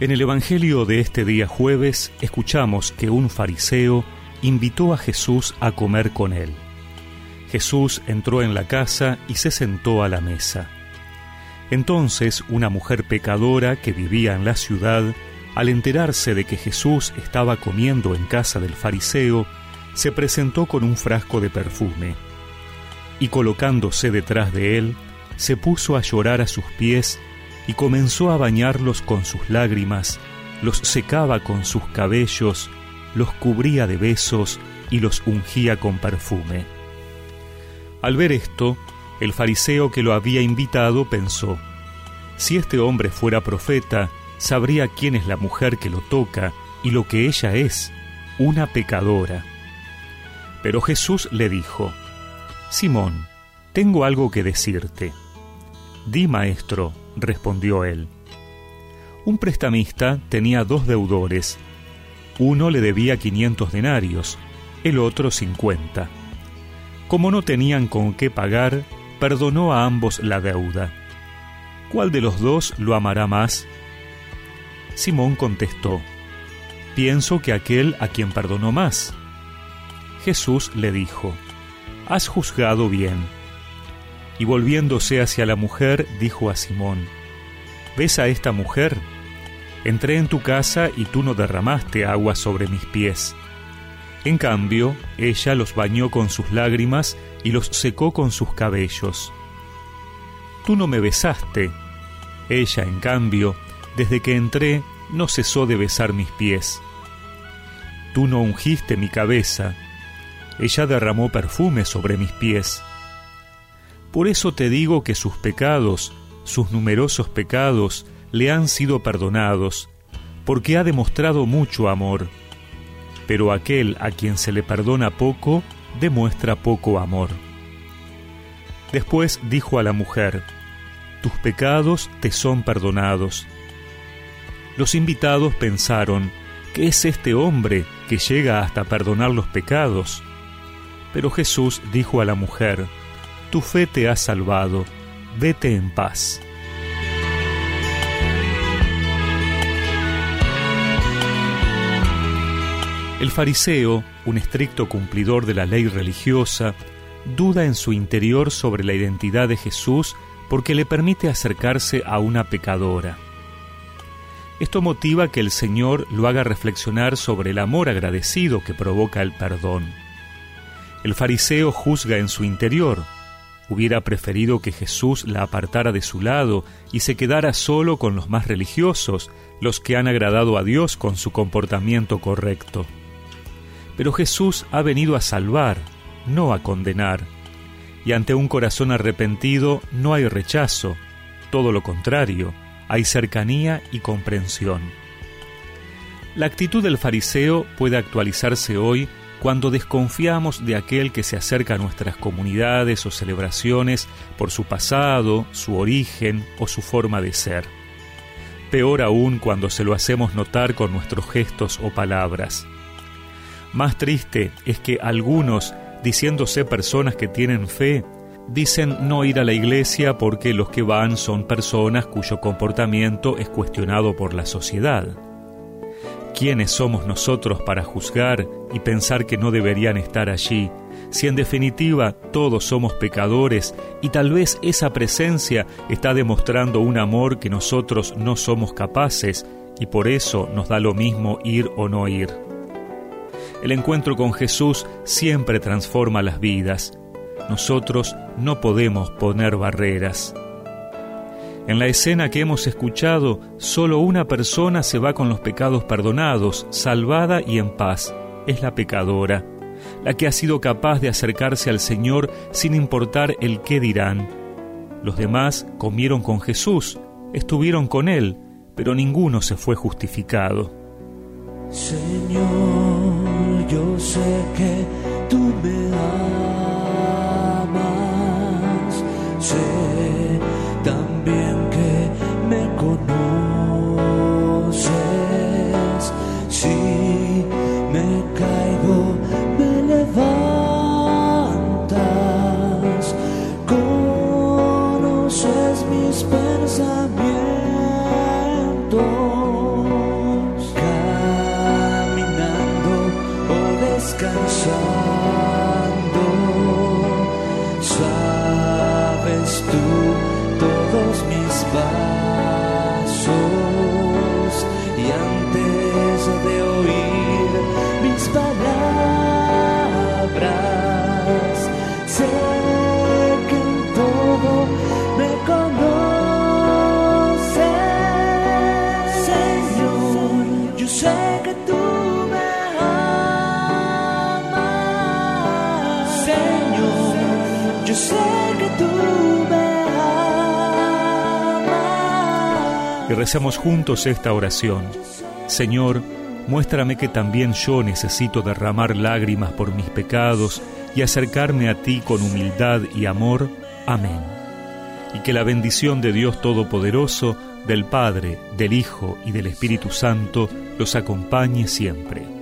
En el Evangelio de este día jueves escuchamos que un fariseo invitó a Jesús a comer con él. Jesús entró en la casa y se sentó a la mesa. Entonces una mujer pecadora que vivía en la ciudad, al enterarse de que Jesús estaba comiendo en casa del fariseo, se presentó con un frasco de perfume, y colocándose detrás de él, se puso a llorar a sus pies y comenzó a bañarlos con sus lágrimas, los secaba con sus cabellos, los cubría de besos y los ungía con perfume. Al ver esto, el fariseo que lo había invitado pensó, si este hombre fuera profeta, sabría quién es la mujer que lo toca y lo que ella es, una pecadora. Pero Jesús le dijo, Simón, tengo algo que decirte. Di, maestro, respondió él. Un prestamista tenía dos deudores. Uno le debía quinientos denarios, el otro cincuenta. Como no tenían con qué pagar, perdonó a ambos la deuda. ¿Cuál de los dos lo amará más? Simón contestó, Pienso que aquel a quien perdonó más. Jesús le dijo, Has juzgado bien y volviéndose hacia la mujer, dijo a Simón, ¿ves a esta mujer? Entré en tu casa y tú no derramaste agua sobre mis pies. En cambio, ella los bañó con sus lágrimas y los secó con sus cabellos. Tú no me besaste. Ella, en cambio, desde que entré, no cesó de besar mis pies. Tú no ungiste mi cabeza. Ella derramó perfume sobre mis pies. Por eso te digo que sus pecados, sus numerosos pecados, le han sido perdonados, porque ha demostrado mucho amor. Pero aquel a quien se le perdona poco, demuestra poco amor. Después dijo a la mujer, Tus pecados te son perdonados. Los invitados pensaron, ¿qué es este hombre que llega hasta perdonar los pecados? Pero Jesús dijo a la mujer, tu fe te ha salvado, vete en paz. El fariseo, un estricto cumplidor de la ley religiosa, duda en su interior sobre la identidad de Jesús porque le permite acercarse a una pecadora. Esto motiva que el Señor lo haga reflexionar sobre el amor agradecido que provoca el perdón. El fariseo juzga en su interior, Hubiera preferido que Jesús la apartara de su lado y se quedara solo con los más religiosos, los que han agradado a Dios con su comportamiento correcto. Pero Jesús ha venido a salvar, no a condenar. Y ante un corazón arrepentido no hay rechazo, todo lo contrario, hay cercanía y comprensión. La actitud del fariseo puede actualizarse hoy cuando desconfiamos de aquel que se acerca a nuestras comunidades o celebraciones por su pasado, su origen o su forma de ser. Peor aún cuando se lo hacemos notar con nuestros gestos o palabras. Más triste es que algunos, diciéndose personas que tienen fe, dicen no ir a la iglesia porque los que van son personas cuyo comportamiento es cuestionado por la sociedad. ¿Quiénes somos nosotros para juzgar y pensar que no deberían estar allí, si en definitiva todos somos pecadores y tal vez esa presencia está demostrando un amor que nosotros no somos capaces y por eso nos da lo mismo ir o no ir? El encuentro con Jesús siempre transforma las vidas. Nosotros no podemos poner barreras. En la escena que hemos escuchado, solo una persona se va con los pecados perdonados, salvada y en paz. Es la pecadora, la que ha sido capaz de acercarse al Señor sin importar el qué dirán. Los demás comieron con Jesús, estuvieron con Él, pero ninguno se fue justificado. Señor, yo sé que tú me amas. Mis pensamientos. Que. Y rezamos juntos esta oración. Señor, muéstrame que también yo necesito derramar lágrimas por mis pecados y acercarme a ti con humildad y amor. Amén. Y que la bendición de Dios Todopoderoso, del Padre, del Hijo y del Espíritu Santo los acompañe siempre.